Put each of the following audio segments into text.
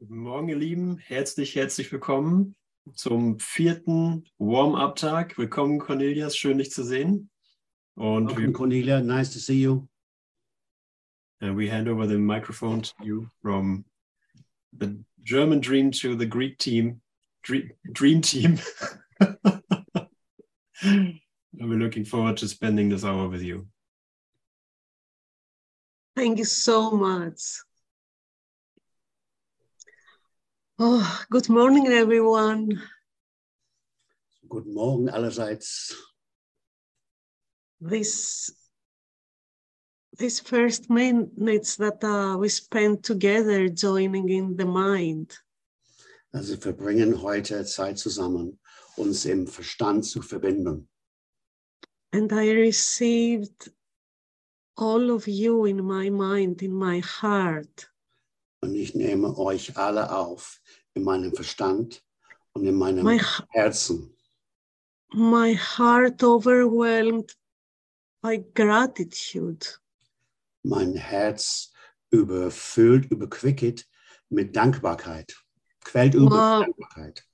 Guten Morgen, ihr Lieben. Herzlich, herzlich willkommen zum vierten Warm-Up-Tag. Willkommen, Cornelius. Schön, dich zu sehen. Und Welcome, we, Cornelia. Nice to see you. and we hand over the microphone to you from the German dream to the Greek team, dream, dream team. and we're looking forward to spending this hour with you. Thank you so much. Oh, good morning, everyone. Guten Morgen allerseits. This these first minutes that uh, we spent together joining in the mind. Also wir verbringen heute Zeit zusammen, uns im Verstand zu verbinden. And I received all of you in my mind, in my heart. Und ich nehme euch alle auf in meinem Verstand und in meinem My, Herzen. my heart overwhelmed by gratitude. Mein Herz überfüllt, überquicket mit Dankbarkeit. Quält über mit Dankbarkeit.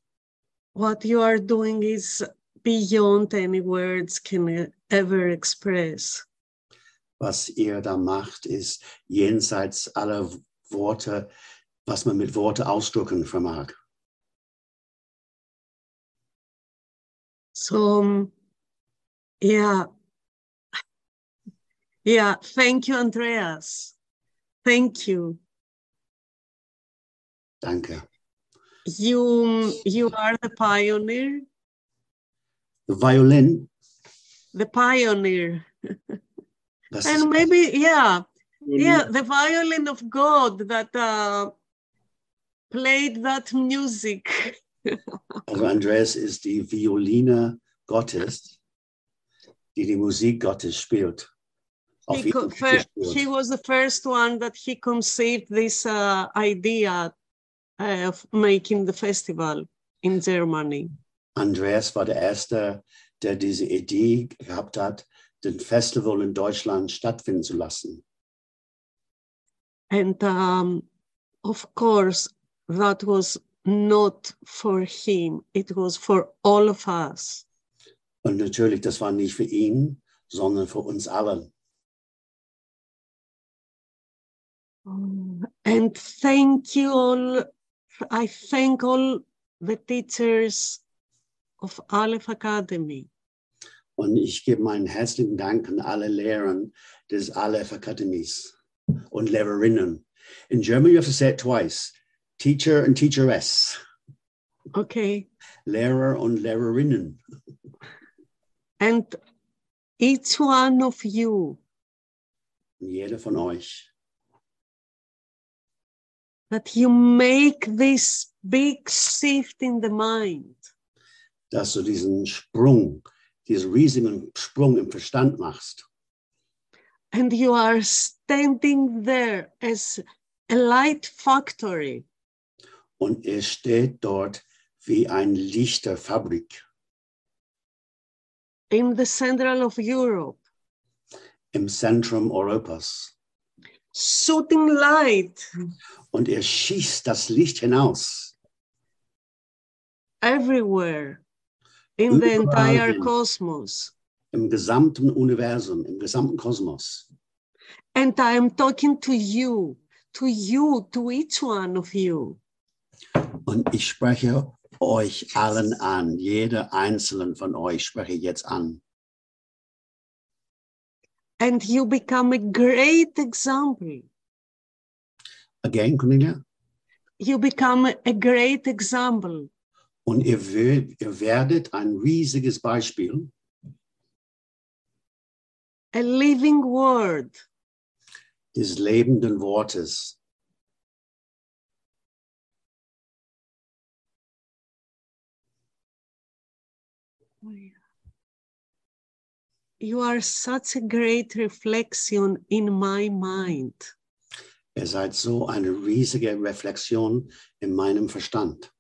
What you are doing is beyond any words can ever express. Was ihr da macht, ist jenseits aller Worte, was man mit Worte ausdrücken vermag. So, yeah. Yeah, thank you, Andreas. Thank you. Danke. You, you are the pioneer, The Violin, the pioneer. And maybe, yeah, yeah, the violin of God that uh, played that music. Also Andreas ist die Violine Gottes, die die Musik Gottes spielt. He, he was the first one that he conceived this uh, idea uh, of making the festival in Germany. Andreas war der Erste, der diese Idee gehabt hat, den Festival in Deutschland stattfinden zu lassen. And um, of course, that was not for him, it was for all of us. Und natürlich, das war nicht für ihn, sondern für uns allen. And thank you all. I thank all the teachers of Aleph Academy. Und ich gebe meinen herzlichen Dank an alle Lehrer des Aleph Academies und Lehrerinnen. In German, you have to say it twice. Teacher and teacheress. Okay. Lehrer und Lehrerinnen. And each one of you jeder von euch, that you make this big shift in the mind. dass du diesen Sprung, diesen riesigen Sprung im Verstand machst. And you are standing there as a light factory. Und er steht dort wie ein Lichterfabrik in the central of Europe, im Zentrum Europas. shooting light Und er schießt das Licht hinaus everywhere in the Überall entire hin. cosmos. im gesamten Universum, im gesamten Kosmos. And I am talking to you, to you, to each one of you. Und ich spreche euch allen an, jeder einzelnen von euch spreche ich jetzt an. And you become a great example. Again, Cornelia? You become a great example Und ihr, ihr werdet ein riesiges Beispiel, a living word, des lebenden Wortes. you are such a great reflection in my mind. Ihr seid so eine riesige Reflexion in meinem Verstand.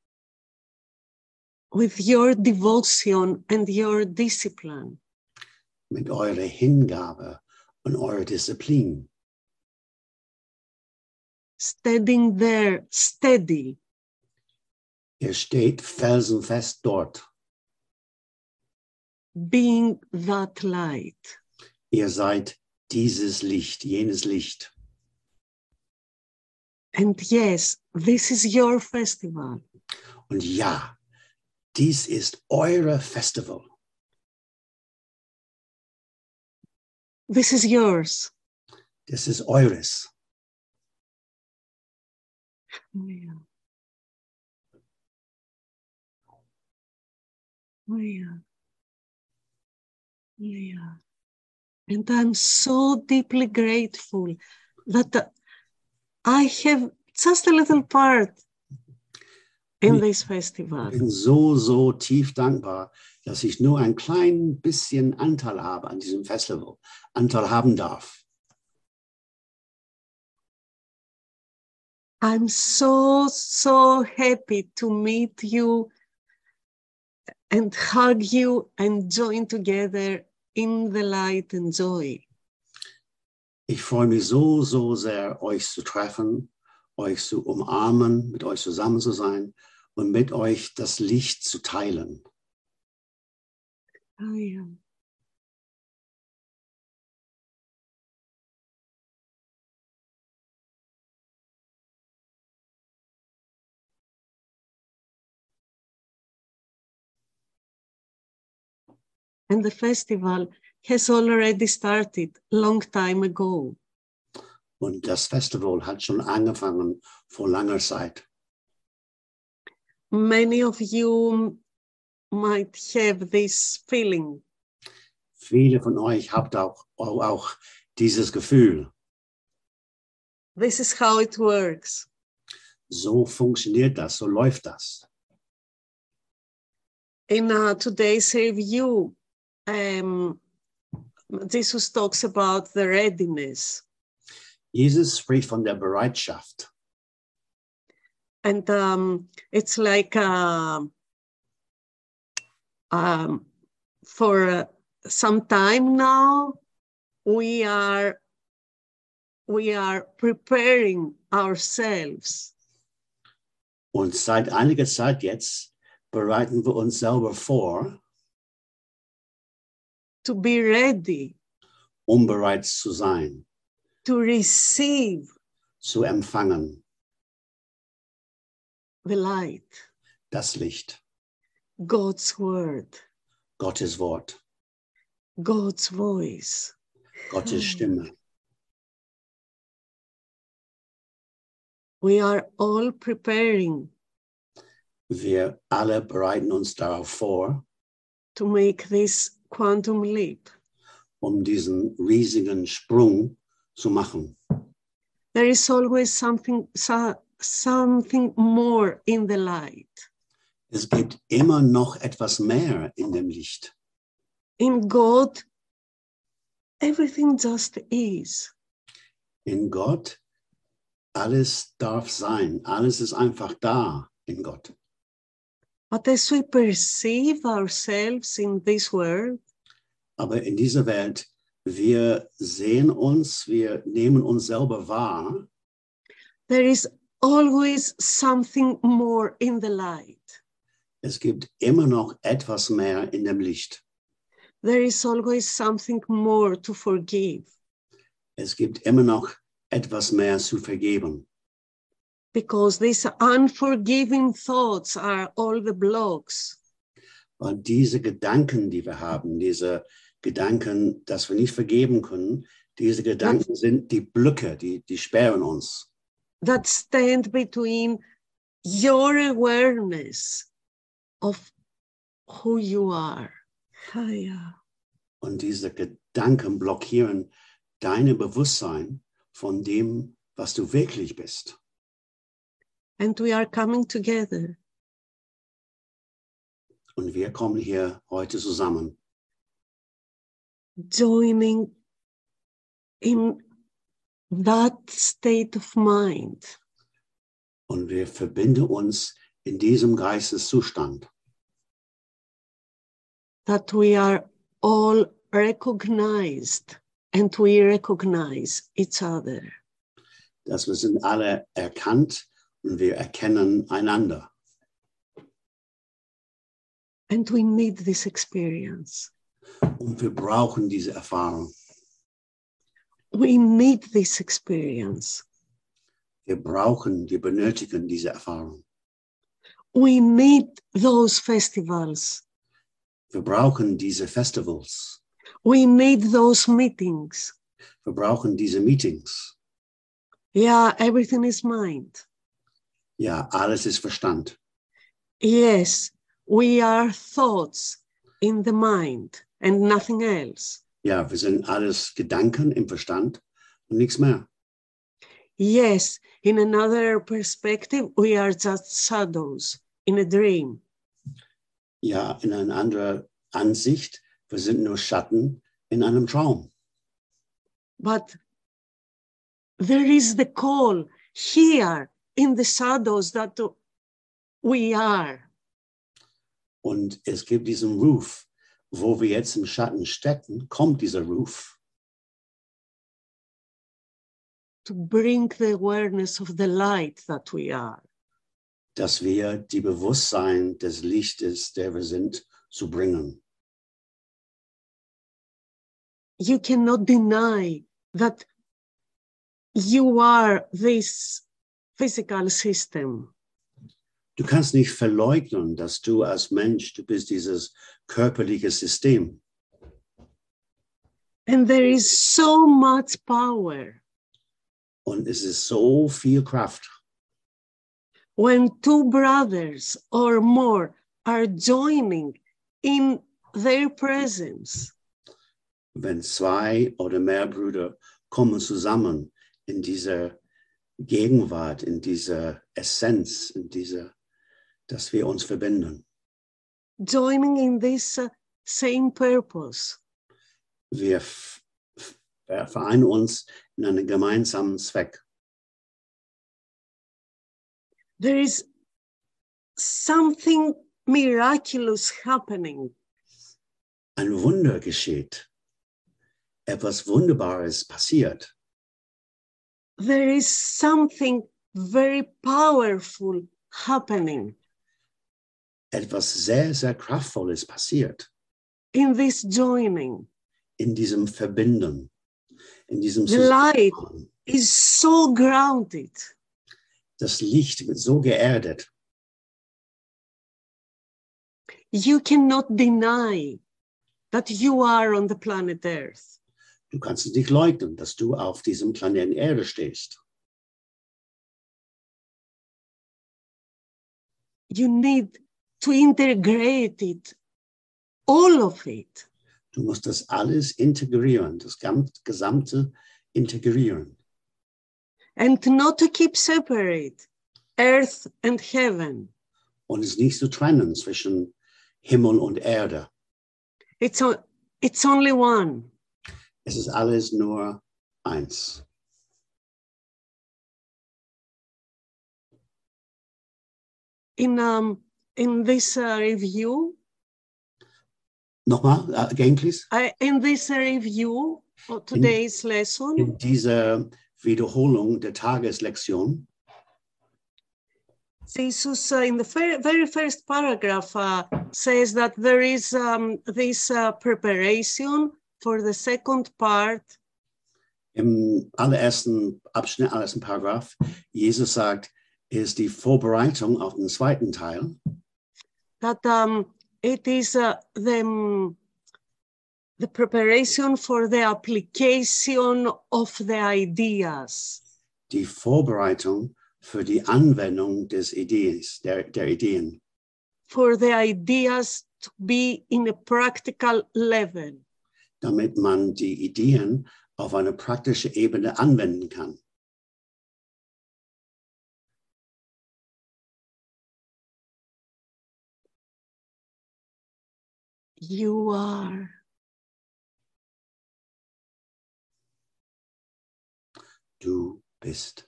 With your devotion and your discipline. mit eurer Hingabe und eurer Disziplin. Standing there steady, Ihr steht felsenfest dort. being that light. Ihr seid dieses Licht, jenes Licht. And yes, this is your festival. Und ja, dies ist eure Festival. This is yours. Das ist eures. Yeah. And I'm so deeply grateful that I have just a little part in Me- this festival. Ich bin so, so tief dankbar, dass ich nur ein klein bisschen Anteil habe an diesem Festival, Anteil haben darf. I'm so, so happy to meet you and hug you and join together in the light and joy. Ich freue mich so, so sehr, euch zu treffen, euch zu umarmen, mit euch zusammen zu sein und mit euch das Licht zu teilen. Oh, yeah. And the festival has already started long time ago. Und das Festival hat schon angefangen vor langer Zeit. Many of you might have this feeling Viele von euch habt auch, auch, dieses Gefühl. this is how it works. So funktioniert das, so läuft das. in uh, today's review, um, Jesus talks about the readiness. Jesus spricht von der Bereitschaft. And um, it's like uh, um, for uh, some time now, we are we are preparing ourselves Und seit einiger Zeit jetzt bereiten wir uns selber vor, to be ready um bereits zu sein, to receive zu empfangen, the light, das Licht, God's word, Gottes Wort, God's voice. Gottes Stimme. We are all preparing Wir alle bereiten uns darauf vor, to make this quantum leap. um diesen riesigen Sprung zu machen. There is always something, so, something more in the light. Es gibt immer noch etwas mehr in dem Licht. In God, everything just is. In Gott, alles darf sein. Alles ist einfach da in Gott. But as we perceive ourselves in this world, Aber in dieser Welt, wir sehen uns, wir nehmen uns selber wahr. there is always something more in the light. Es gibt immer noch etwas mehr in dem Licht. There is always something more to forgive Es gibt immer noch etwas mehr zu vergeben. because these unforgiving thoughts are all the blocks. Weil diese Gedanken, die wir haben, diese Gedanken, dass wir nicht vergeben können, diese Gedanken sind die Blöcke, die, die sperren uns. that stand between your awareness of who you are. Haya. Und diese Gedanken blockieren deine Bewusstsein von dem, was du wirklich bist. And we are coming together Und wir kommen hier heute zusammen, joining in that state of mind und wir verbinden uns in diesem Geisteszustand, that we are all recognized and we recognize each other. dass wir sind alle erkannt und wir erkennen einander. And we need this experience. Und wir brauchen diese Erfahrung. We need this experience. Wir brauchen, wir benötigen diese Erfahrung. We need those festivals. Wir brauchen diese Festivals. We need those meetings. Wir brauchen diese Meetings. Yeah, everything is mind. Ja, alles ist Verstand. Yes, we are thoughts in the mind and nothing else. Ja, wir sind alles Gedanken im Verstand und nichts mehr. Yes, in another perspective, we are just shadows in a dream. Ja, in einer anderen Ansicht, wir sind nur Schatten in einem Traum. But there is the call here in the shadows that we are. Und es gibt diesen Ruf, wo wir jetzt im Schatten stecken, kommt dieser Ruf, to bring the awareness of the light that we are. dass wir die Bewusstsein des Lichtes, der wir sind, zu bringen. You cannot deny that you are this physical system. Du kannst nicht verleugnen, dass du als Mensch, du bist dieses körperliche System. And there is so much power Und es ist so viel Kraft, when two brothers or more are joining in their presence. wenn zwei oder mehr Brüder kommen zusammen in dieser Gegenwart, in dieser Essenz, in dieser, dass wir uns verbinden. joining in this same purpose. Wir vereinen uns in einen gemeinsamen Zweck. There is something miraculous happening. Ein Wunder geschieht. Etwas Wunderbares passiert. There is something very powerful happening Etwas sehr, sehr Kraftvolles passiert in this joining. in diesem Verbinden, in diesem The light is so grounded. Das Licht wird so geerdet. You cannot deny that you are on the planet Earth. Du kannst nicht leugnen, dass du auf diesem Planeten Erde stehst. You need to integrate it, all of it. Du musst das alles integrieren, das Gesamte integrieren and not to keep separate earth and heaven. und es nicht zu trennen zwischen Himmel und Erde. It's, o- it's only one. Es ist alles nur eins. In, um, in this uh, review, Nochmal, uh, again, please. In this uh, review of today's lesson, In dieser Wiederholung der Tageslektion. Jesus, uh, in the very first paragraph, uh, says that there is um, this uh, preparation for the second part. Im allerersten Abschnitt, allerersten Paragraph, Jesus sagt, ist die Vorbereitung auf den zweiten Teil, that um, it is uh, the, um, the preparation for the application of the ideas. die Vorbereitung für die Anwendung des Idees, der, der Ideen, for the ideas to be in a practical level. damit man die Ideen auf eine praktische Ebene anwenden kann. You are Du bist.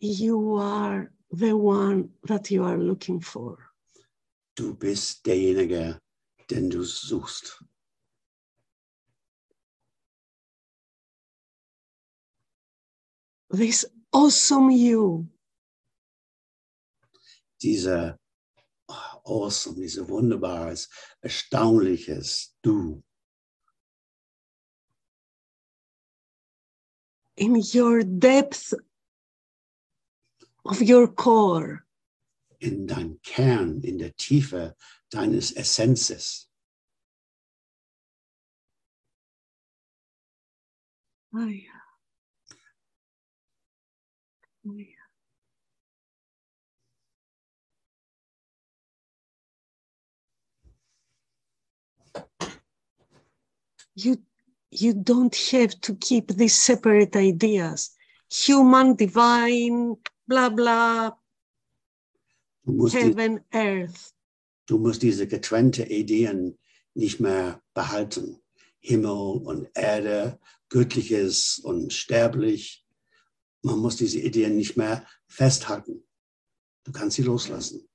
you are the one that you are looking for. Du bist derjenige, den du suchst. This awesome you. Diese oh, awesome, diese wunderbares, erstaunliches Du. in your depth of your core. in deinem Kern, in der Tiefe deines Essenzes. Ay. Ay. You, you don't have to keep these separate ideas human, divine, blah, blah, Du musst, die, heaven, earth. du musst diese getrennte Ideen nicht mehr behalten. Himmel und Erde, Göttliches und Sterblich. Man muss diese Ideen nicht mehr festhalten. Du kannst sie loslassen.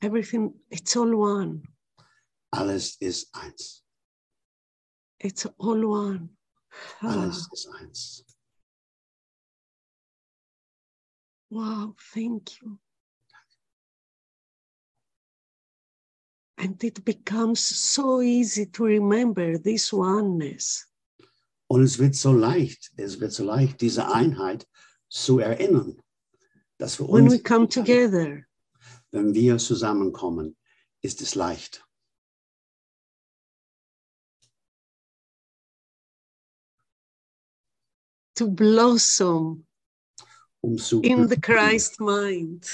Everything, it's all one. Alles ist eins. It's all one. Ah, Alles ist eins. wow, thank you. And it becomes so easy to remember this oneness. Und es wird so leicht, es wird so leicht, diese Einheit zu erinnern. Dass für When we come together, wenn wir zusammenkommen, ist es leicht. To blossom Um zu, in the Christ mind.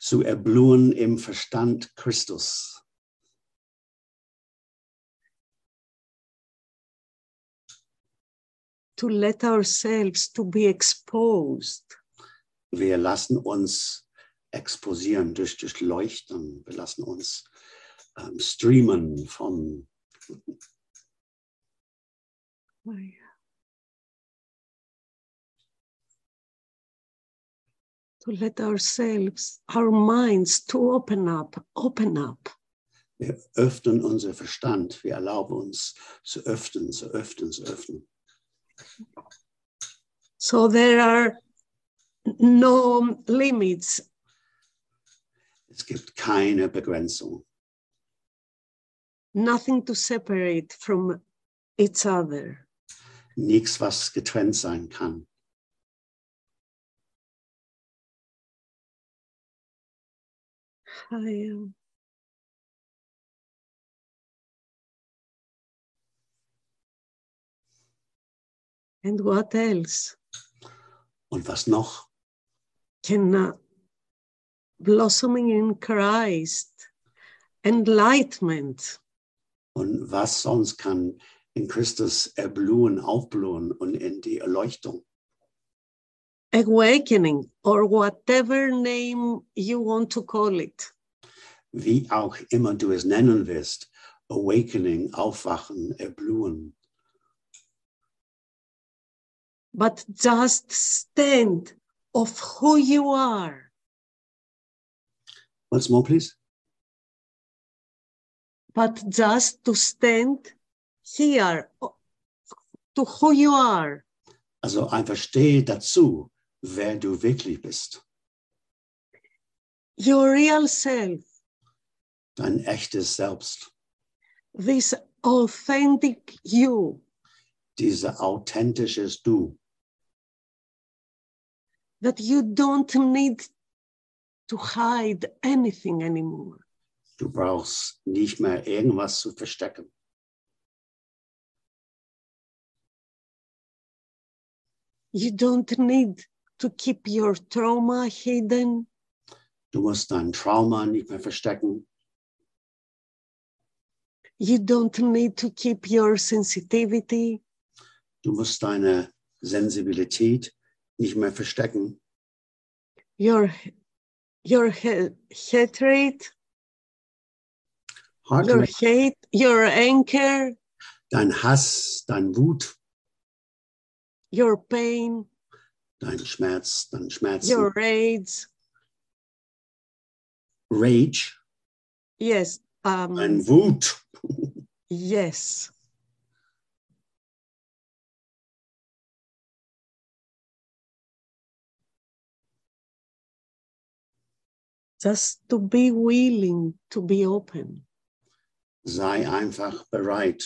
zu erblühen im Verstand Christus. to let ourselves to be exposed Wir lassen uns exposieren durch, durch Leuchten. Wir lassen uns ähm, streamen von, to let ourselves our minds to open up open up wir öffnen unser Verstand. Wir erlauben uns zu öffnen, zu öffnen, zu öffnen. so there are no limits Es gibt keine Begrenzung. nothing to separate from each other Nichts, was getrennt sein kann. I am. And what else Und was noch? can blossoming in Christ, enlightenment, Und was sonst kann in Christus erblühen, aufblühen und in die Erleuchtung? awakening, or whatever name you want to call it. Wie auch immer du es nennen wirst, Awakening, Aufwachen, Erblühen. But just stand of who you are. Once more, please. but just to stand here to who you are, Also einfach stehe dazu, wer du wirklich bist. your real self, Dein echtes Selbst. this authentic you Diese authentisches Du. that you don't need to hide anything anymore. Du brauchst nicht mehr irgendwas zu verstecken. You don't need to keep your trauma hidden. Du musst dein Trauma nicht mehr verstecken. You don't need to keep your sensitivity. Du musst deine Sensibilität nicht mehr verstecken. Your, your hatred, Heart your hate, your anger, dein Hass, dein Wut, your pain, dein Schmerz, dein Schmerzen, your rage. Rage, Yes, ähm, um, and Wut. yes. Just to be willing to be open. Sei einfach bereit,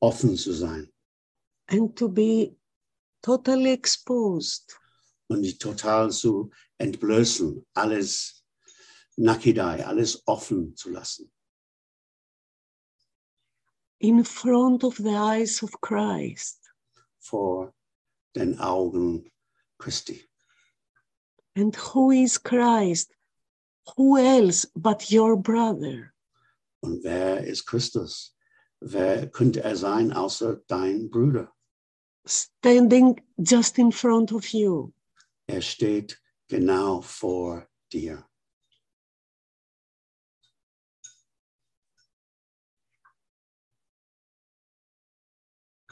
offen zu sein. And to be totally exposed. Und dich total zu entblößen, alles nakidai, alles offen zu lassen. In front of the eyes of Christ. vor den Augen Christi. And who is Christ? Who else but your brother? Und wer ist Christus? Wer könnte er sein außer dein Bruder? Standing just in front of you. Er steht genau vor dir.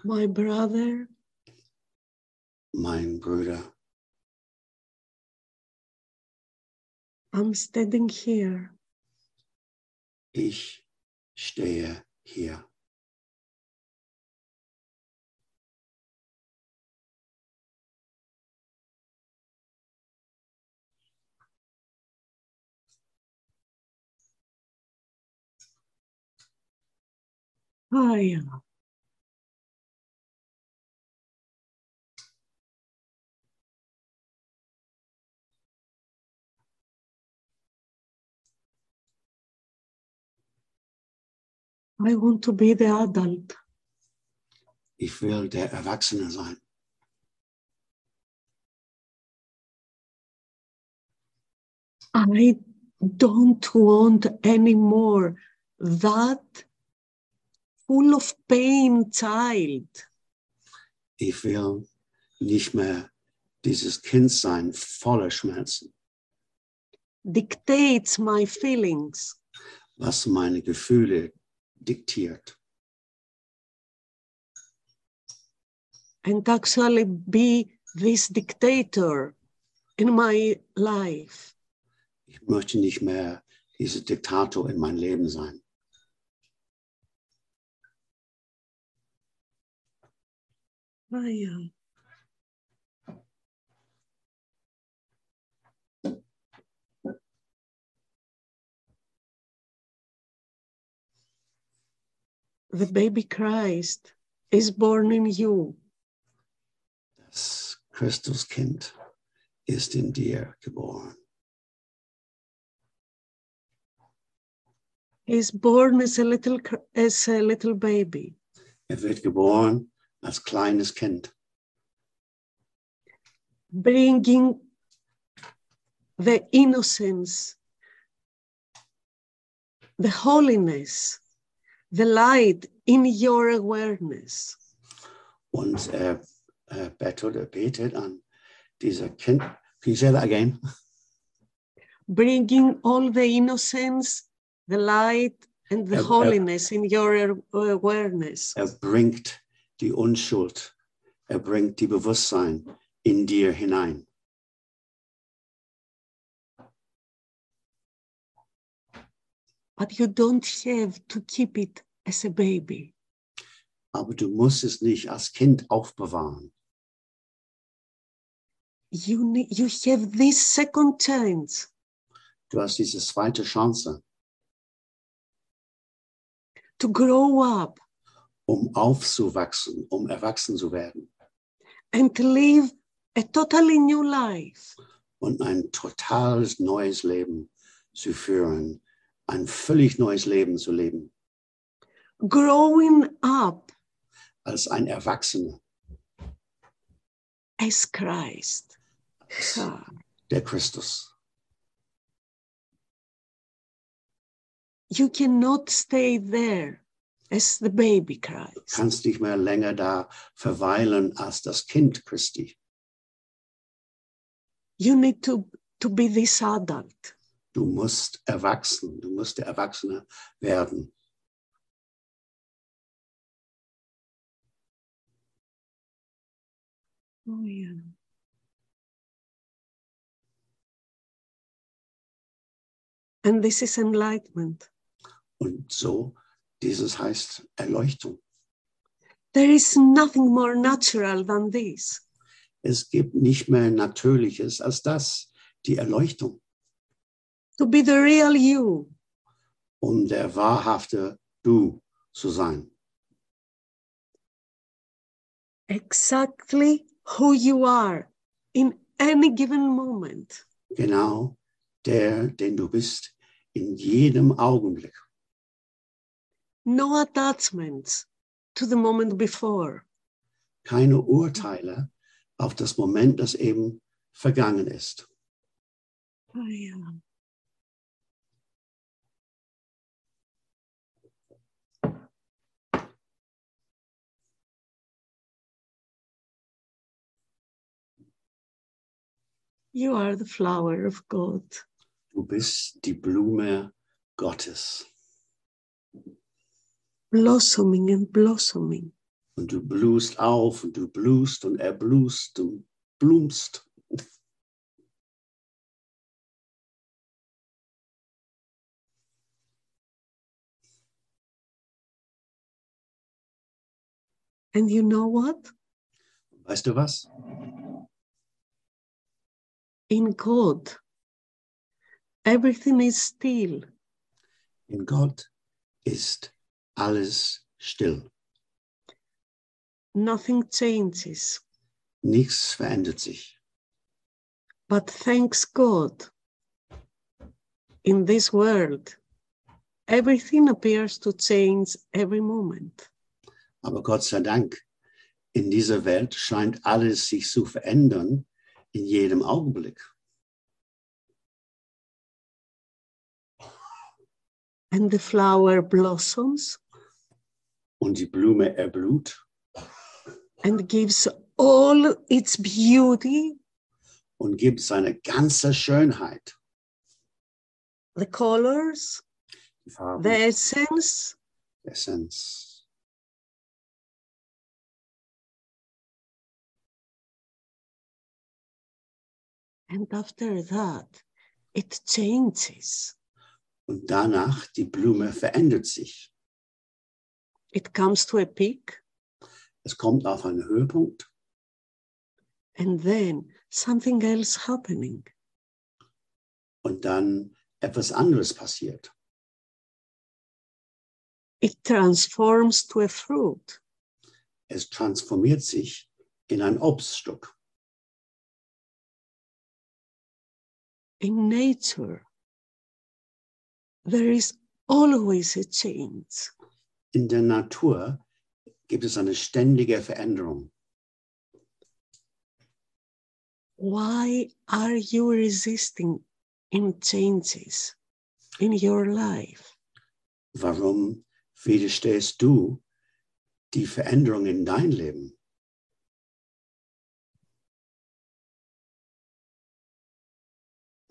My brother, Mein Bruder, I'm standing here. ich stehe hier. Hiya. I want to be the adult. Ich will der Erwachsene sein. I don't want anymore that full of pain child. Ich will nicht mehr dieses Kind sein, voller Schmerzen, Dictates my feelings. was meine Gefühle diktiert. and actually be this dictator in my life. Ich möchte nicht mehr dieser Diktator in mein Leben sein. Ah, The baby Christ is born in you. Das Christuskind ist in dir geboren. He is born as a little as a little baby, Er wird geboren als kleines Kind, bringing the innocence, the holiness, the light in your awareness. und er, er betet, er betet an dieser Kind. Can you say that again? bringing all the innocence, the light, and the yep. holiness in your awareness. Er bringt die Unschuld, er bringt die Bewusstsein in dir hinein. But you don't have to keep it as a baby. Aber du musst es nicht als Kind aufbewahren. You, need, you have this second chance Du hast diese zweite Chance, to grow up um aufzuwachsen, um erwachsen zu werden and live a totally new life. und ein totales neues Leben zu führen, ein völlig neues Leben zu leben, Growing up als ein Erwachsener, as Christ. als der Christus. You cannot stay there as the baby Du Christ. kannst nicht mehr länger da verweilen als das Kind Christi. You need to, to be this adult. Du musst erwachsen, du musst der Erwachsene werden. Oh, yeah. And this is enlightenment. Und so, dieses heißt Erleuchtung. There is nothing more natural than this. Es gibt nicht mehr Natürliches als das, die Erleuchtung. To be the real you, um der wahrhafte Du zu sein. exactly who you are in any given moment. Genau der, den du bist in jedem Augenblick. No attachments to the moment before. Keine Urteile auf das Moment, das eben vergangen ist. Oh, yeah. You are the flower of God. Du bist die Blume Gottes blossoming and blossoming. und du blühst auf und du blühst und erblühst und blumst. And you know what? Weißt du was? In God, everything is still. In Gott ist alles still. Nothing changes. Nichts verändert sich. But thanks God, in this world, everything appears to change every moment. Aber Gott sei Dank, in dieser Welt scheint alles sich zu verändern in jedem Augenblick. And the flower blossoms Und die Blume erblüht and gives all its beauty, und gibt seine ganze Schönheit, the colors, die Farben, the essence, Essenz. And after that, it changes. Und danach, die Blume verändert sich. It comes to a peak, Es kommt auf einen Höhepunkt and then something else happening. und dann etwas anderes passiert. It transforms to a fruit. Es transformiert sich in ein Obststück. In nature, there is always a change. In der Natur gibt es eine ständige Veränderung. Why are you resisting in changes in your life? Warum widerstehst du die Veränderung in dein Leben?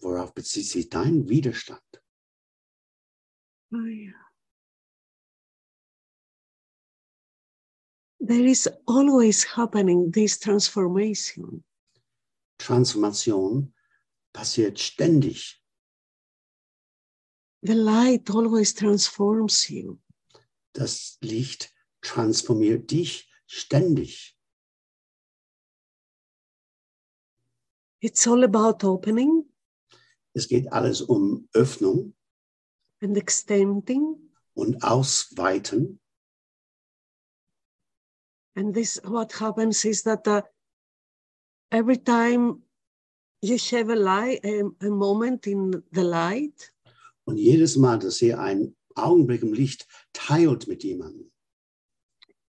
Worauf bezieht sich dein Widerstand? Oh, yeah. There is always happening this transformation. Transformation passiert ständig. The light always transforms you. Das Licht transformiert dich ständig. It's all about opening Es geht alles um Öffnung and extending. und Ausweiten. And this, what happens is that uh, every time you have a light, a, a moment in the light, Und jedes Mal, dass ihr einen Augenblick im Licht teilt mit jemandem,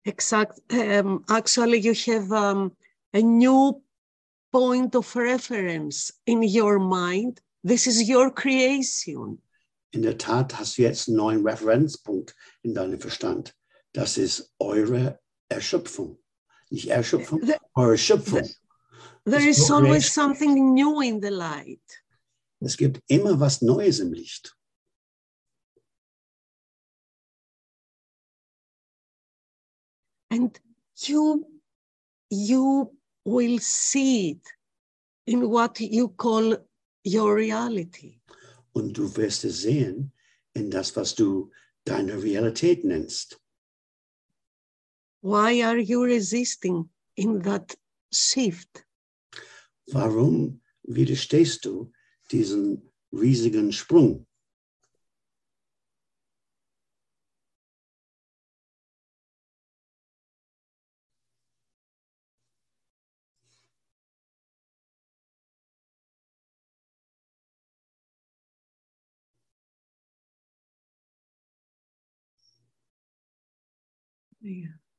exact, um, actually you have um, a new point of reference in your mind. This is your creation. in der Tat hast du jetzt einen neuen Referenzpunkt in deinem Verstand. Das ist eure Erschöpfung. Nicht Erschöpfung, The- eure Schöpfung. There It's is always creation. something new in the light. Es gibt immer was Neues im Licht. and you you will see it in what you call your reality Und du wirst es sehen in das, was du deine Realität nennst. why are you resisting in that shift Warum widerstehst du diesen riesigen Sprung.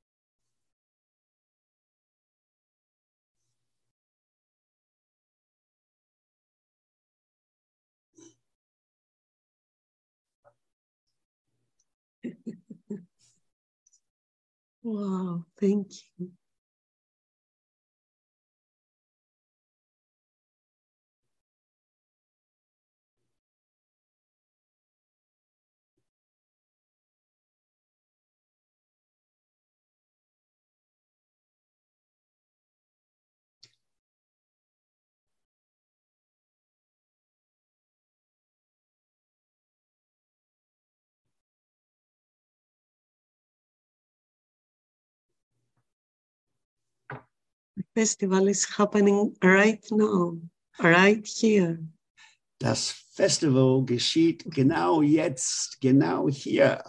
Wow, thank you. Festival is happening right now, right here. Das Festival geschieht genau jetzt, genau hier.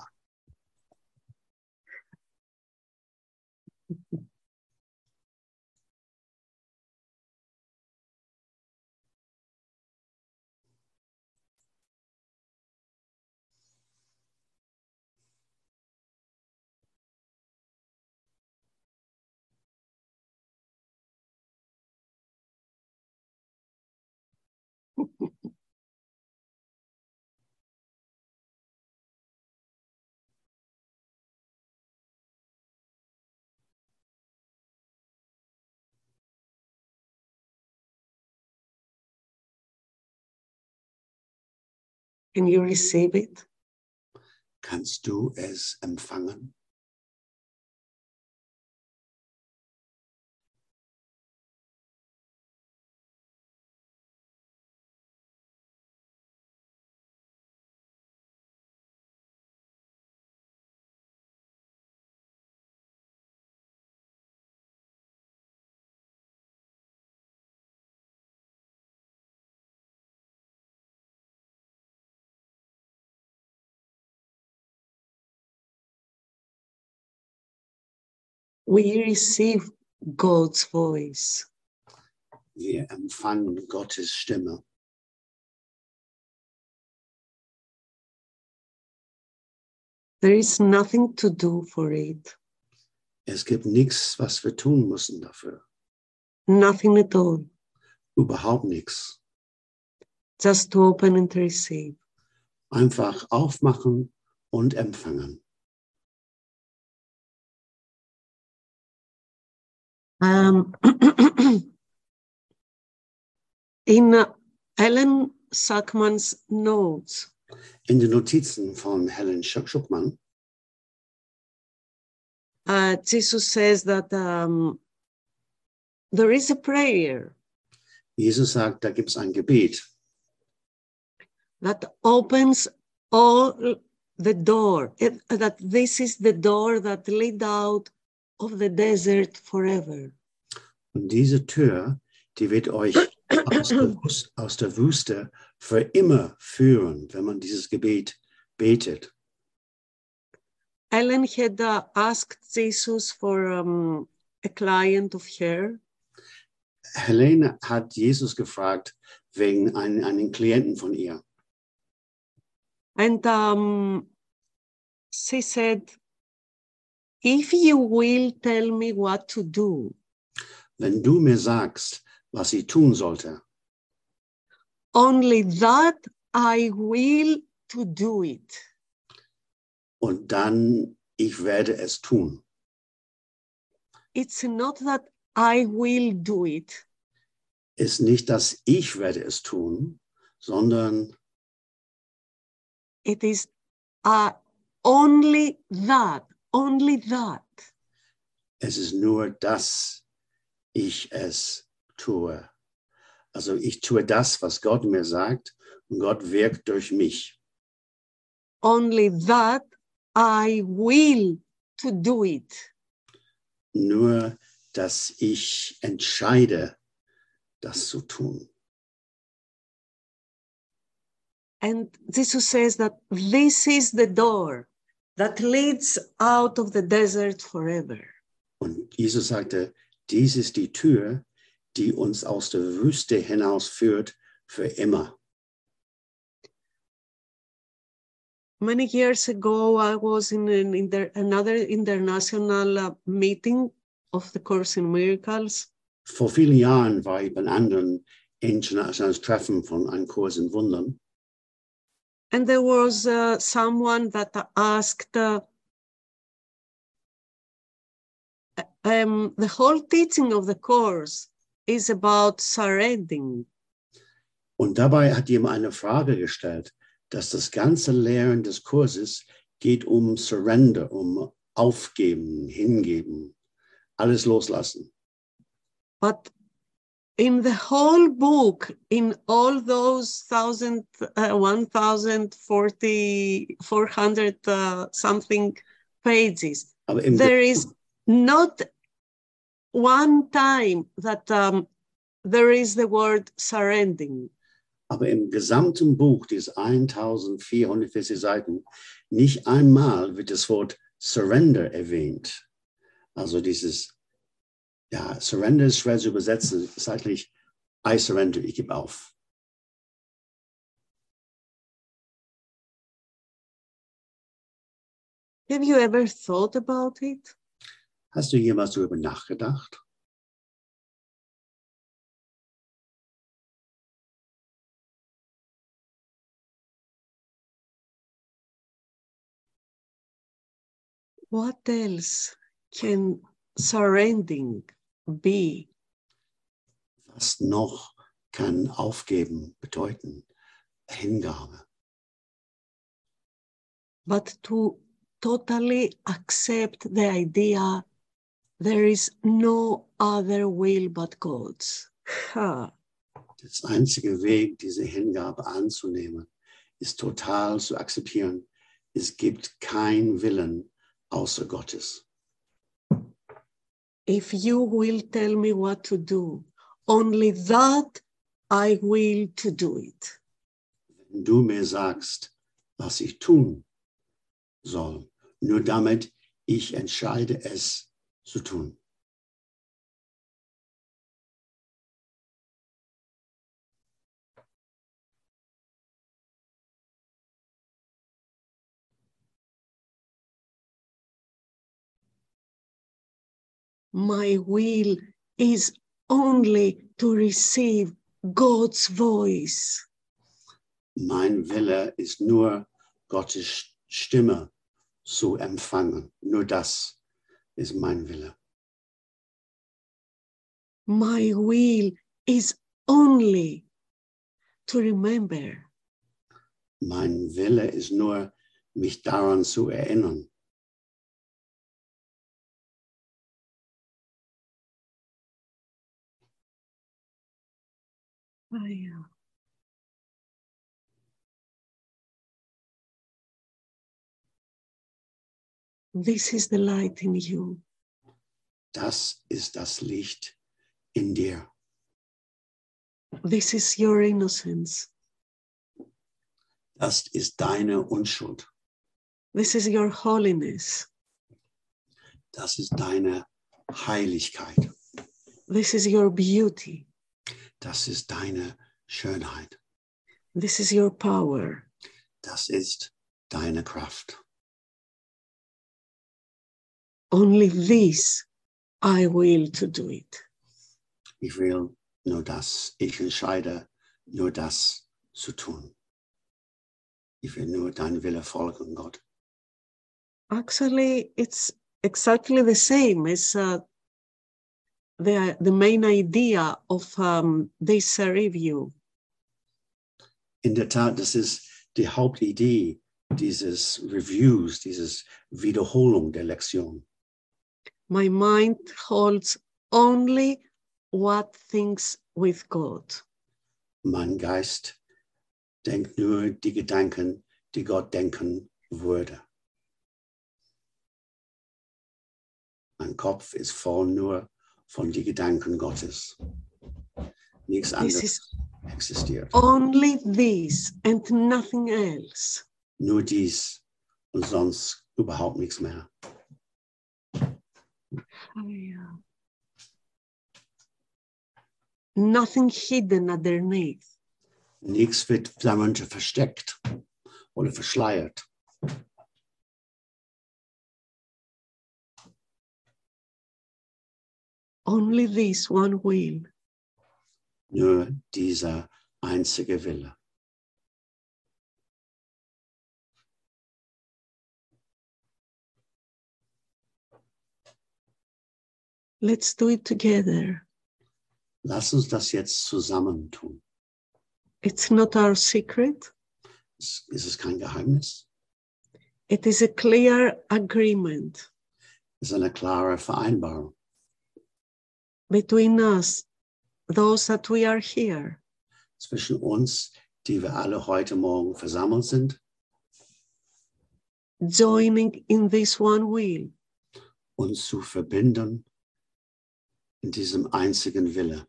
Can you receive it? Kannst du es empfangen? We receive God's voice. Wir empfangen Gottes Stimme. There is nothing to do for it, Es gibt nichts, was wir tun müssen dafür. nothing at all, Überhaupt nichts. just to open and receive. Einfach aufmachen und empfangen. Um, in uh, Ellen Sackman's notes, In den Notizen von Helen Schuck- Schuckmann. Uh, Jesus says that um, there is a prayer. Jesus sagt, da gibt es ein Gebet, that opens all the door, it- that this is the door that lead out of the desert forever. Und diese Tür, die wird euch aus der, aus der Wüste für immer führen, wenn man dieses Gebet betet. Ellen had uh, asked Jesus for um, a client of her, Helene hat Jesus gefragt wegen einen, einen Klienten von ihr. and um, she said, If you will tell me what to do, Wenn du mir sagst, was sie tun sollte, only that I will to do it. und dann ich werde es tun. It's not that I will do it, Ist nicht, dass ich werde es tun, sondern it is uh, only that, only that. es ist nur, dass ich es tue. Also ich tue das, was Gott mir sagt, und Gott wirkt durch mich. Only that I will to do it. Nur, dass ich entscheide, das zu tun. And Jesus says that this is the door that leads out of the desert forever. Und Jesus sagte, dies ist die Tür, die uns aus der Wüste hinausführt für immer. Many years ago, I was in an inter- another international uh, meeting of the Course in Miracles. Vor vielen Jahren war ich bei einem anderen internationalen Treffen von Ein Kurs in Wundern. And there was uh, someone that asked, uh, um, the whole teaching of the Course is about surrendering. Und dabei hat jemand eine Frage gestellt, dass das ganze Lehren des Kurses geht um Surrender, um Aufgeben, Hingeben, alles loslassen. But in the whole book, in all those thousand, uh, 1,040, 400 uh, something pages, Aber im, there is not one time that um, there is the word surrendering. aber im gesamten Buch, diese 1440 Seiten, nicht einmal wird das Wort Surrender erwähnt. Also dieses, ja, Surrender ist schwer zu übersetzen, ist eigentlich I surrender, ich gebe auf. Have you ever thought about it? Hast du jemals darüber nachgedacht? What else can surrendering be Was noch kann Aufgeben bedeuten? Hingabe. but to totally accept the idea there is no other will but God's? Ha. Das einzige Weg, diese Hingabe anzunehmen, ist total zu akzeptieren. Es gibt kein Willen außer Gottes. If you will tell me what to do, only that I will to do it. Wenn du mir sagst, was ich tun soll, nur damit ich entscheide es zu tun. My will is only to receive God's voice. Mein Wille ist nur Gottes Stimme zu empfangen. Nur das ist mein Wille. My will is only to remember Mein Wille ist nur, mich daran zu erinnern. Oh, yeah. This is the light in you. Das ist das Licht in dir. This is your innocence. Das ist deine Unschuld. This is your holiness. Das ist deine Heiligkeit. This is your beauty. Das ist deine Schönheit. This is your power. Das ist deine Kraft. Only this I will to do it. Ich will nur das. Ich entscheide nur das zu tun. Ich will nur dein Wille folgen, Gott. Actually, it's exactly the same as uh, the, the main idea of um, this review. In der Tat, das ist die Hauptidee dieses Reviews, dieses Wiederholung der Lektion. My mind holds only what thinks with God. Mein Geist denkt nur die Gedanken, die Gott denken würde. Mein Kopf ist voll nur von den Gedanken Gottes. Nichts This anderes is existiert. Only this and nothing else. Nur dies und sonst überhaupt nichts mehr. Nothing hidden underneath. Nichts wird darunter versteckt oder verschleiert. Only this one will. Nur dieser einzige Wille. Let's do it together. Lass uns das jetzt zusammen tun. It's not our secret. Ist ist es kein Geheimnis? It is a clear agreement Es ist eine klare Vereinbarung between us, those that we are here, zwischen uns, die wir alle heute Morgen versammelt sind, joining in this one will. uns zu verbinden in diesem einzigen Wille,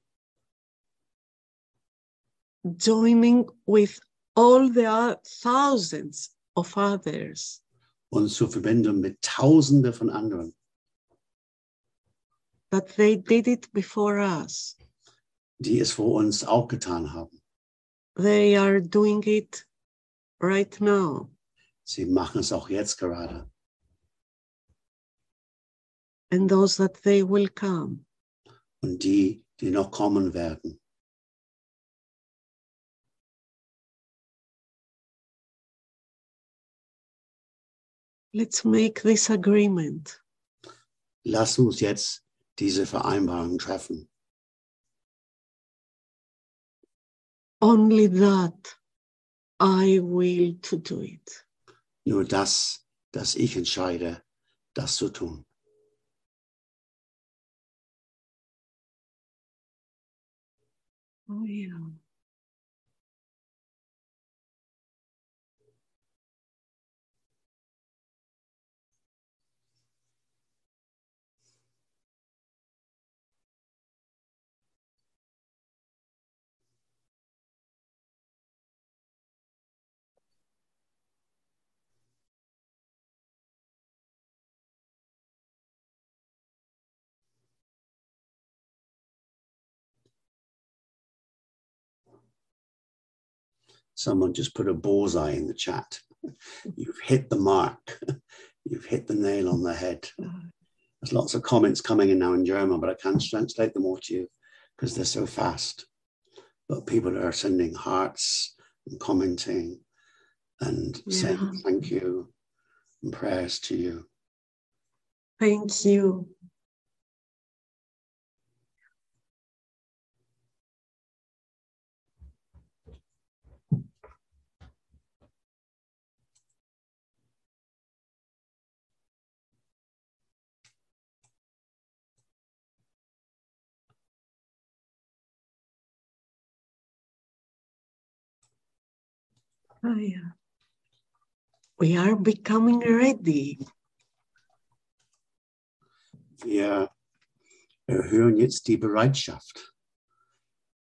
joining with all the thousands of others. Uns zu verbinden mit Tausende von anderen, that they did it before us. die es vor uns auch getan haben. They are doing it right now. Sie machen es auch jetzt gerade. And those that they will come. Und die, die noch kommen werden. Let's make this agreement. Lass uns jetzt diese Vereinbarung treffen. Only that I will to do it. Nur das, dass ich entscheide, das zu tun. Oh, yeah. Someone just put a bullseye in the chat. You've hit the mark. You've hit the nail on the head. There's lots of comments coming in now in German, but I can't translate them all to you because they're so fast. But people are sending hearts and commenting and saying thank you and prayers to you. Thank you. Oh, yeah. We are becoming ready. Wir erhöhen jetzt die Bereitschaft.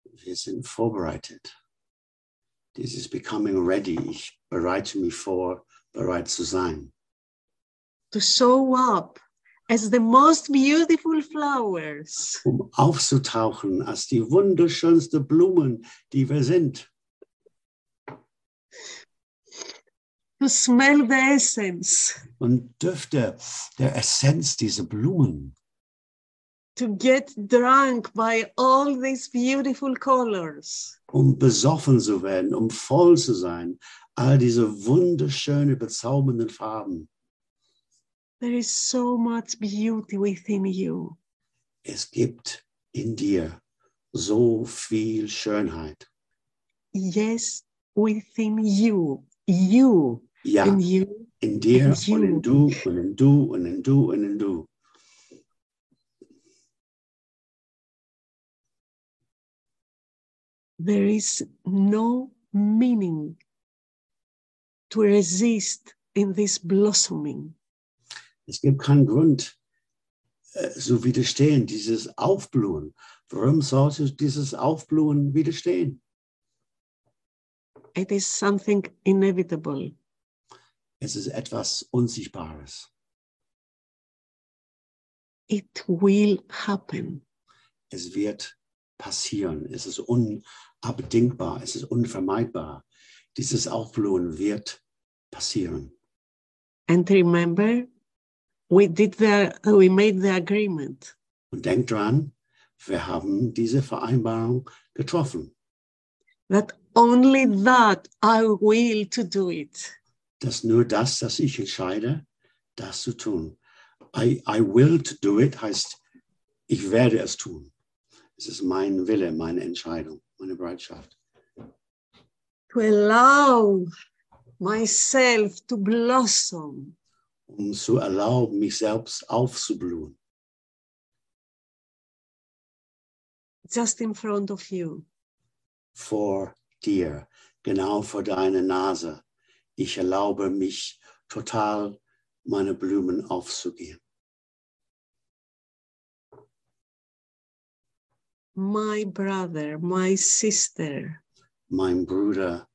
Wir sind vorbereitet. This is becoming ready. Ich bereite mich vor, bereit zu sein. to show up as the most beautiful flowers, um aufzutauchen als die wunderschönste Blumen, die wir sind, to smell the essence, und Düfte der Essenz dieser Blumen, to get drunk by all these beautiful colors. um besoffen zu werden, um voll zu sein, all diese wunderschönen, bezaubernden Farben. There is so much beauty within you. Es gibt in dir so viel Schönheit. Yes, within you, you Ja, and you. in dir in und in you. du und in du und in du und in du. There is no meaning to resist in this blossoming. Es gibt keinen Grund äh, zu widerstehen, dieses Aufblühen. Warum sollte dieses Aufblühen widerstehen? It is something inevitable. Es ist etwas Unsichtbares. It will happen. Es wird passieren. Es ist unabdingbar. Es ist unvermeidbar. Dieses Aufblühen wird passieren. And remember, we did the, we made the agreement. Und denkt dran, wir haben diese Vereinbarung getroffen, that only that I will to do it. dass nur das, dass ich entscheide, das zu tun. I, I will to do it heißt, ich werde es tun. Es ist mein Wille, meine Entscheidung, meine Bereitschaft. To allow myself to blossom um zu erlauben, mich selbst aufzublühen, just in front of you. Vor dir, genau vor deiner Nase. Ich erlaube mich total, meine Blumen aufzugehen. My brother, my sister, Mein Bruder,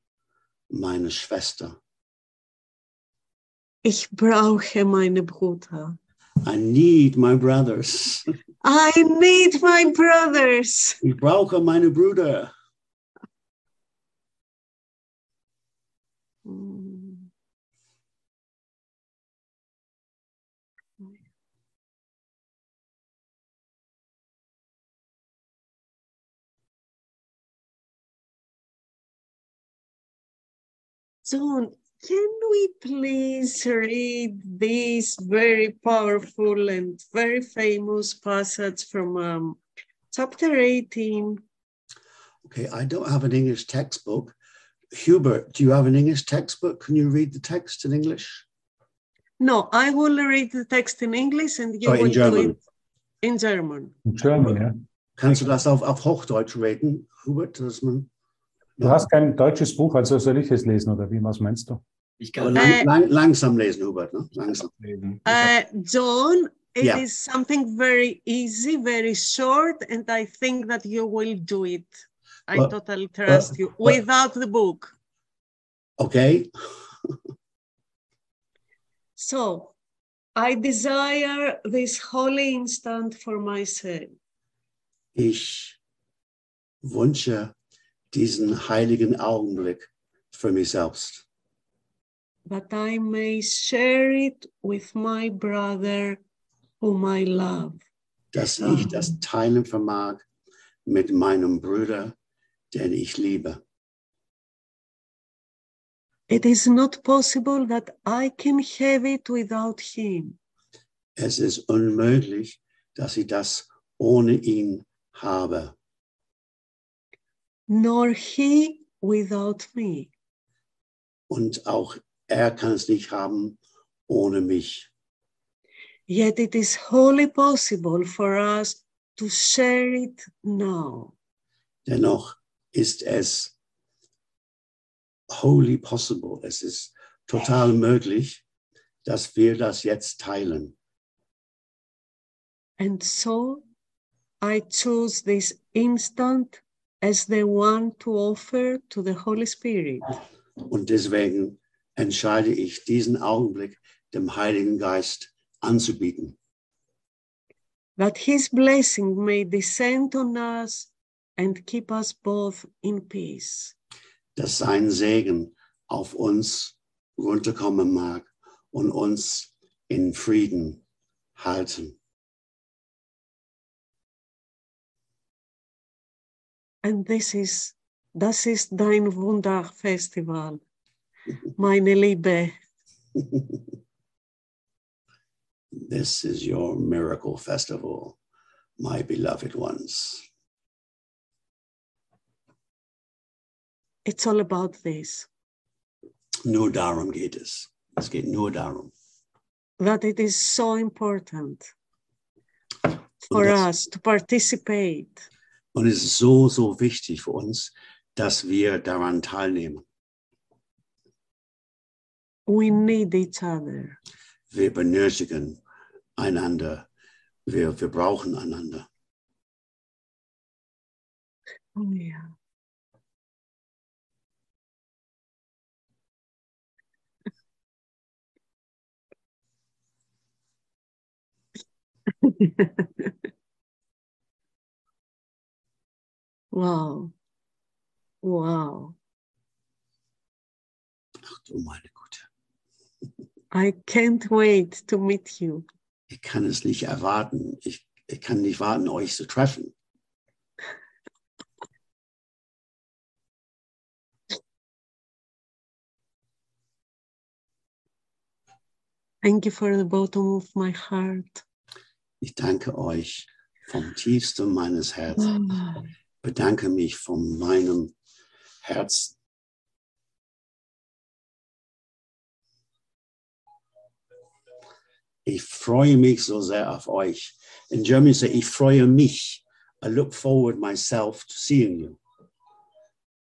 meine Schwester. ich brauche meine Brüder. I need my brothers. I need my brothers. Ich brauche meine Brüder. John, can we please read this very powerful and very famous passage from um, chapter 18? Okay, I don't have an English textbook. Hubert, do you have an English textbook? Can you read the text in English? No, I will read the text in English and you Sorry, in will do German. it in German. In German, ja. Kannst du das auf, auf Hochdeutsch reden, Hubert? Dass man, Du hast kein deutsches Buch, also soll ich es lesen oder wie? Was meinst du? Ich aber kann lang, Äh, lang, langsam lesen, Hubert. Ne? Langsam. lesen. Ich Uh, John, it is Yeah. something very easy, very short, and I think that you will do it. I Well, totally trust you well- without the book. Okay, So, I desire this holy instant for myself. ich wünsche diesen heiligen Augenblick für mich selbst, that I may share it with my brother whom I love. dass ich das teilen vermag mit meinem Bruder, den ich liebe. It is not possible that I can have it without him. Es ist unmöglich, dass ich das ohne ihn habe, nor he without me. und auch er kann es nicht haben ohne mich. Yet it is wholly possible for us to share it now. Dennoch ist es wholly possible, es ist total möglich, dass wir das jetzt teilen. And so I choose this instant as the one to offer to the Holy Spirit. Und deswegen entscheide ich, diesen Augenblick dem Heiligen Geist anzubieten, that his blessing may descend on us and keep us both in peace. dass sein Segen auf uns runterkommen mag und uns in Frieden halten. And this is, das ist dein Wunderfestival, meine Liebe. This is your miracle festival, my beloved ones. It's all about this, Nur darum geht es. Es geht nur darum. that it is so important for us to participate. Und es ist so, so wichtig für uns, dass wir daran teilnehmen. We need each other. Wir benötigen einander. Wir, wir brauchen einander. Oh ja. wow. Wow. Ach du meine Güte. I can't wait to meet you. Ich kann es nicht erwarten. Ich, ich kann nicht warten, euch zu treffen. Thank you for the bottom of my heart. Ich danke euch vom tiefsten meines Herzens. Oh, Bedanke mich von meinem Herzen. Ich freue mich so sehr auf euch. In German say, ich freue mich. I look forward myself to seeing you.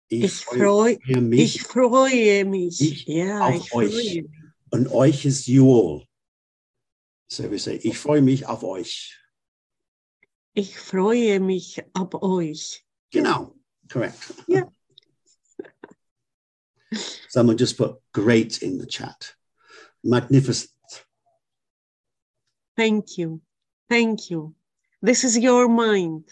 Ich freue, mich. ich freue mich. Ich ja, auf ich freue euch. Und euch ist you all. So we say, ich freue mich auf euch. Ich freue mich ab euch. Genau, correct. Yeah. Someone just put great in the chat. Magnificent. Thank you. Thank you. This is your mind.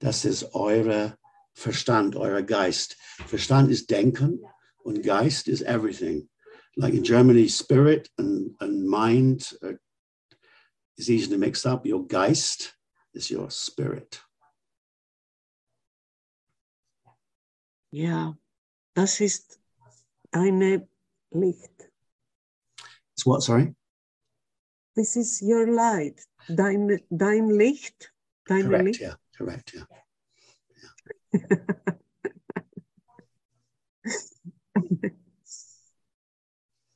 Das ist eure Verstand, euer Geist. Verstand ist Denken und Geist is everything. Like in Germany, spirit and, and mind uh, is easy to mix up. Your Geist is your spirit. Ja, das ist deine Licht. It's what, sorry? This is your light. Dein, dein Licht. Deine Correct, Licht. yeah, correct, yeah.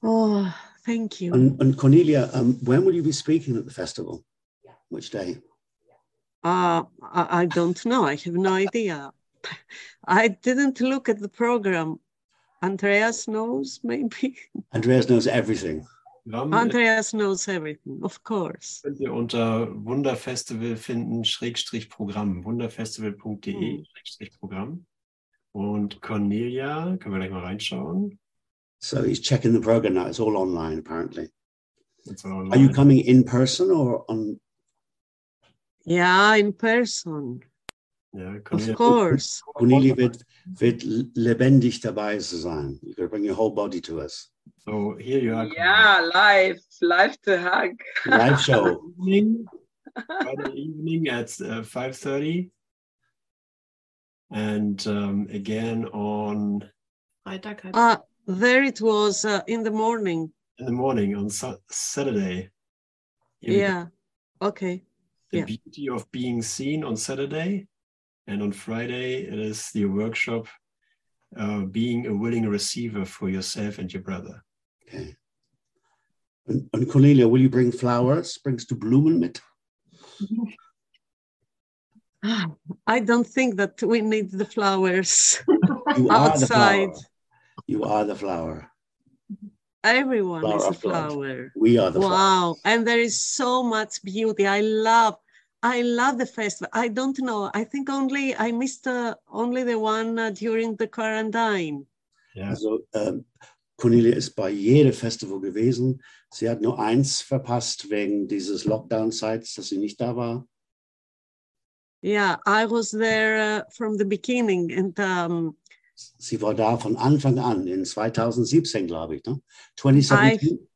Oh, thank you. And, and Cornelia, um, when will you be speaking at the festival? Which day? Uh, I, I don't know. I have no idea. I didn't look at the program. Andreas knows, maybe. Andreas knows everything. Andreas knows everything, of course. könnt ihr unter Wunderfestival finden, Schrägstrich Programm, wunderfestival.de, Hm. Schrägstrich Programm. Und Cornelia, können wir gleich mal reinschauen. So he's checking the program now. It's all online, apparently. Jetzt Are you coming in person or on? Yeah, in person, Ja, of Cornelia, course. Cornelia wird, wird lebendig dabei zu sein. You can bring your whole body to us. So, here you are. Yeah, live, live to hug. Live show. Evening, Friday evening at uh, 5.30. And um, again on Freitag, heißt- Uh, there it was uh, in the morning. in the morning on Sa- Saturday. Here. Yeah. Okay. The Yeah. beauty of being seen on Saturday. And on Friday, it is the workshop uh, being a willing receiver for yourself and your brother. Okay. And, and Cornelia, will you bring flowers? Bringst du Blumen mit? I don't think that we need the flowers. You are the flower. You are the flower. Everyone Flower is a of God. flower. We are the flower. Wow. And there is so much beauty. I love, I love the festival. I don't know. I think only I missed uh, only the one uh, during the quarantine. Ja, Also ähm, Cornelia ist bei jedem Festival gewesen. Sie hat nur eins verpasst wegen dieses Lockdown-Zeits, dass sie nicht da war. Yeah, I was there uh, from the beginning and um, Sie war da von Anfang an in 2017, glaube ich. Ne? 2017.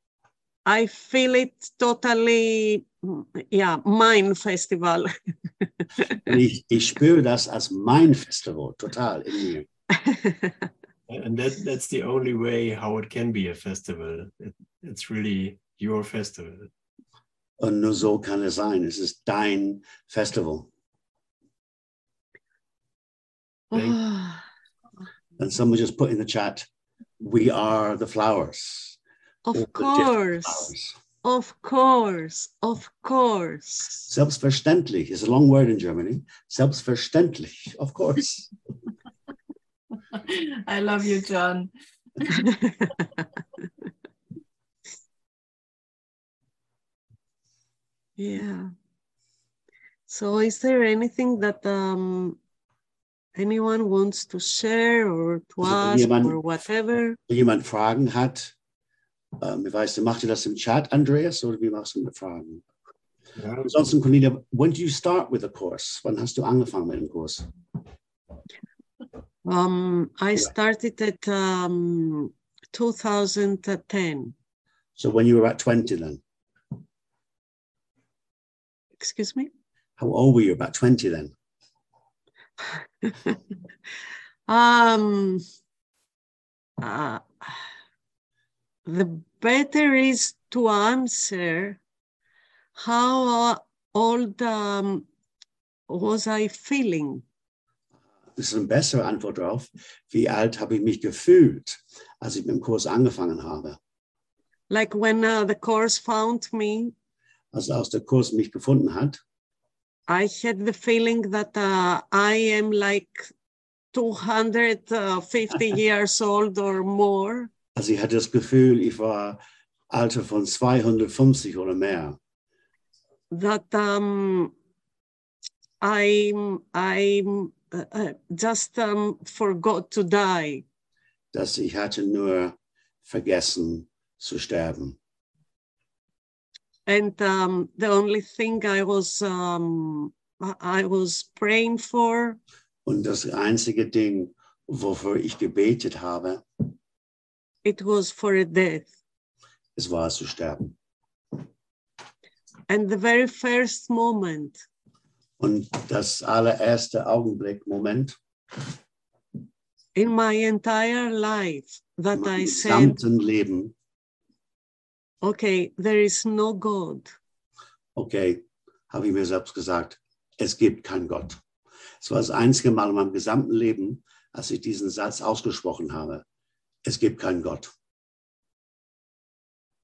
I feel it totally, yeah, mine festival. Ich, ich spüre das als mein Festival, total in mir. and that, that's the only way how it can be a festival. It, it's really your festival. Und nur so kann es sein. Es ist dein Festival. Ah, And someone just put in the chat, we are the flowers. of the course, flowers. Of course, of course. Selbstverständlich is a long word in Germany. Selbstverständlich, of course. I love you, John. yeah. So, is there anything that um, anyone wants to share or to Also, ask jemand- or whatever? Jemand Fragen hat, ähm, ich weiß, macht ihr das im Chat, Andreas, oder wie machst du mit Fragen? Ja, Ansonsten, Cornelia, when did you start with the course? Wann hast du angefangen mit dem Kurs? Um, I started at um, 2010. So when you were about 20 then? Excuse me? How old were you? About 20 then? um, uh, the better is to answer how uh, old um, was I feeling? Das ist eine bessere Antwort darauf. Wie alt habe ich mich gefühlt, als ich mit dem Kurs angefangen habe? Like when uh, the course found me, Als aus der Kurs mich gefunden hat, I had the feeling that uh, I am like 250 years old or more. Also ich hatte das Gefühl, ich war Alter von 250 oder mehr. that um, I I uh, uh, just um, forgot to die, dass ich hatte nur vergessen zu sterben. and um, the only thing I was um, I was praying for Und das einzige Ding, wofür ich gebetet habe, it was for a death. es war zu sterben. And the very first moment Und das allererste Augenblick, Moment, in my entire life that meinem I said, gesamten Leben, okay, there is no God. okay, habe ich mir selbst gesagt, es gibt keinen Gott. Es war das einzige Mal in meinem gesamten Leben, als ich diesen Satz ausgesprochen habe. Es gibt keinen Gott.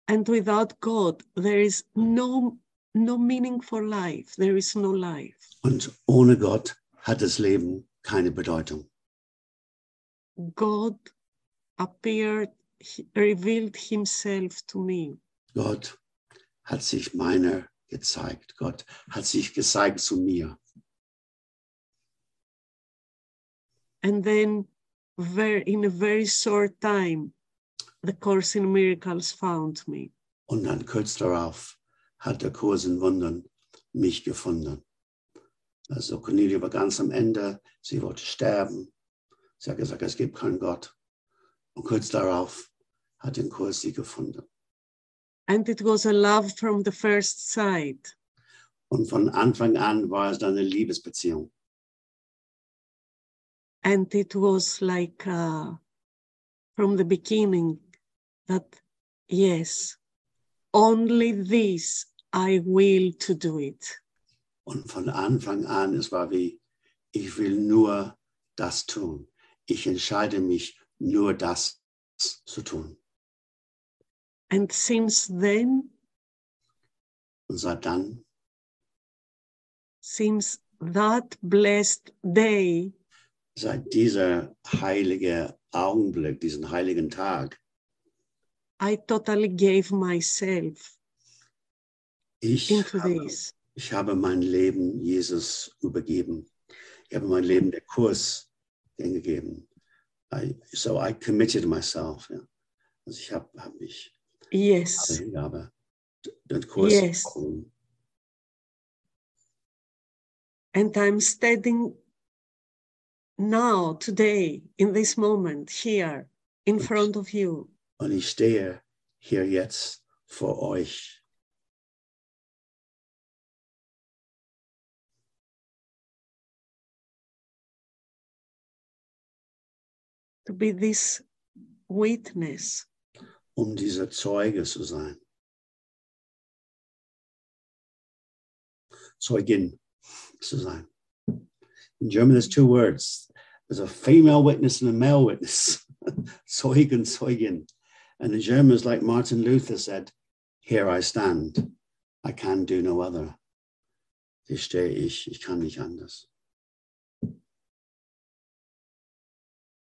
And without God, there is no no meaning for life. There is no life. Und ohne Gott hat das Leben keine Bedeutung. God appeared, he revealed himself to me. Gott hat sich meiner gezeigt. Gott hat sich gezeigt zu mir. And then very, in a very short time, the Course in Miracles found me. Und dann kurz darauf hat der Kurs in Wundern mich gefunden. Also Cornelia war ganz am Ende, sie wollte sterben. Sie hat gesagt, es gibt keinen Gott. Und kurz darauf hat den Kurs sie gefunden. And it was a love from the first sight. Und von Anfang an war es dann eine Liebesbeziehung. And it was like uh, from the beginning that, yes, only this I will to do it. Und von Anfang an, es war wie, ich will nur das tun. Ich entscheide mich, nur das zu tun. And since then, Und seit dann, since that blessed day, seit dieser heilige Augenblick, diesen heiligen Tag, I totally gave myself ich into habe, this. ich habe mein Leben Jesus übergeben. Ich habe mein Leben der Kurs gegeben. I, so I committed myself. Ja. Also ich habe hab mich Yes, ich habe den Kurs Yes. bekommen. and I'm standing now, today, in this moment, here, in front of you. Und ich stehe hier jetzt vor euch. to be this witness um dieser Zeuge zu sein. Zeugin zu sein. In German, there's two words. There's a female witness and a male witness. Zeugen, Zeugin. And in German, it's like Martin Luther said, Here I stand. I can do no other. Hier stehe ich, ich kann nicht anders.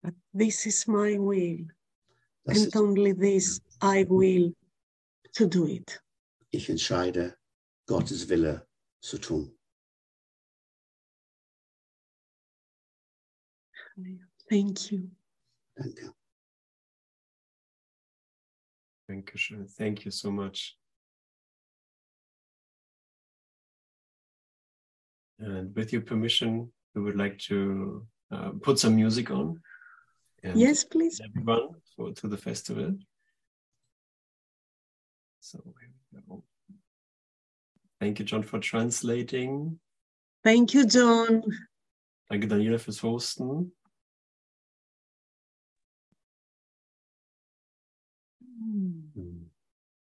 but this is my will Das and ist, only this i will to do it ich entscheide, Gottes Wille zu tun. Thank you Danke. Dankeschön. Thank you so much. And with your permission, we would like to uh, put some music on. Yes, please. everyone for to the festival. So here we go. Thank you, John, for translating. Thank you, John. Danke, Daniela, fürs Hosten.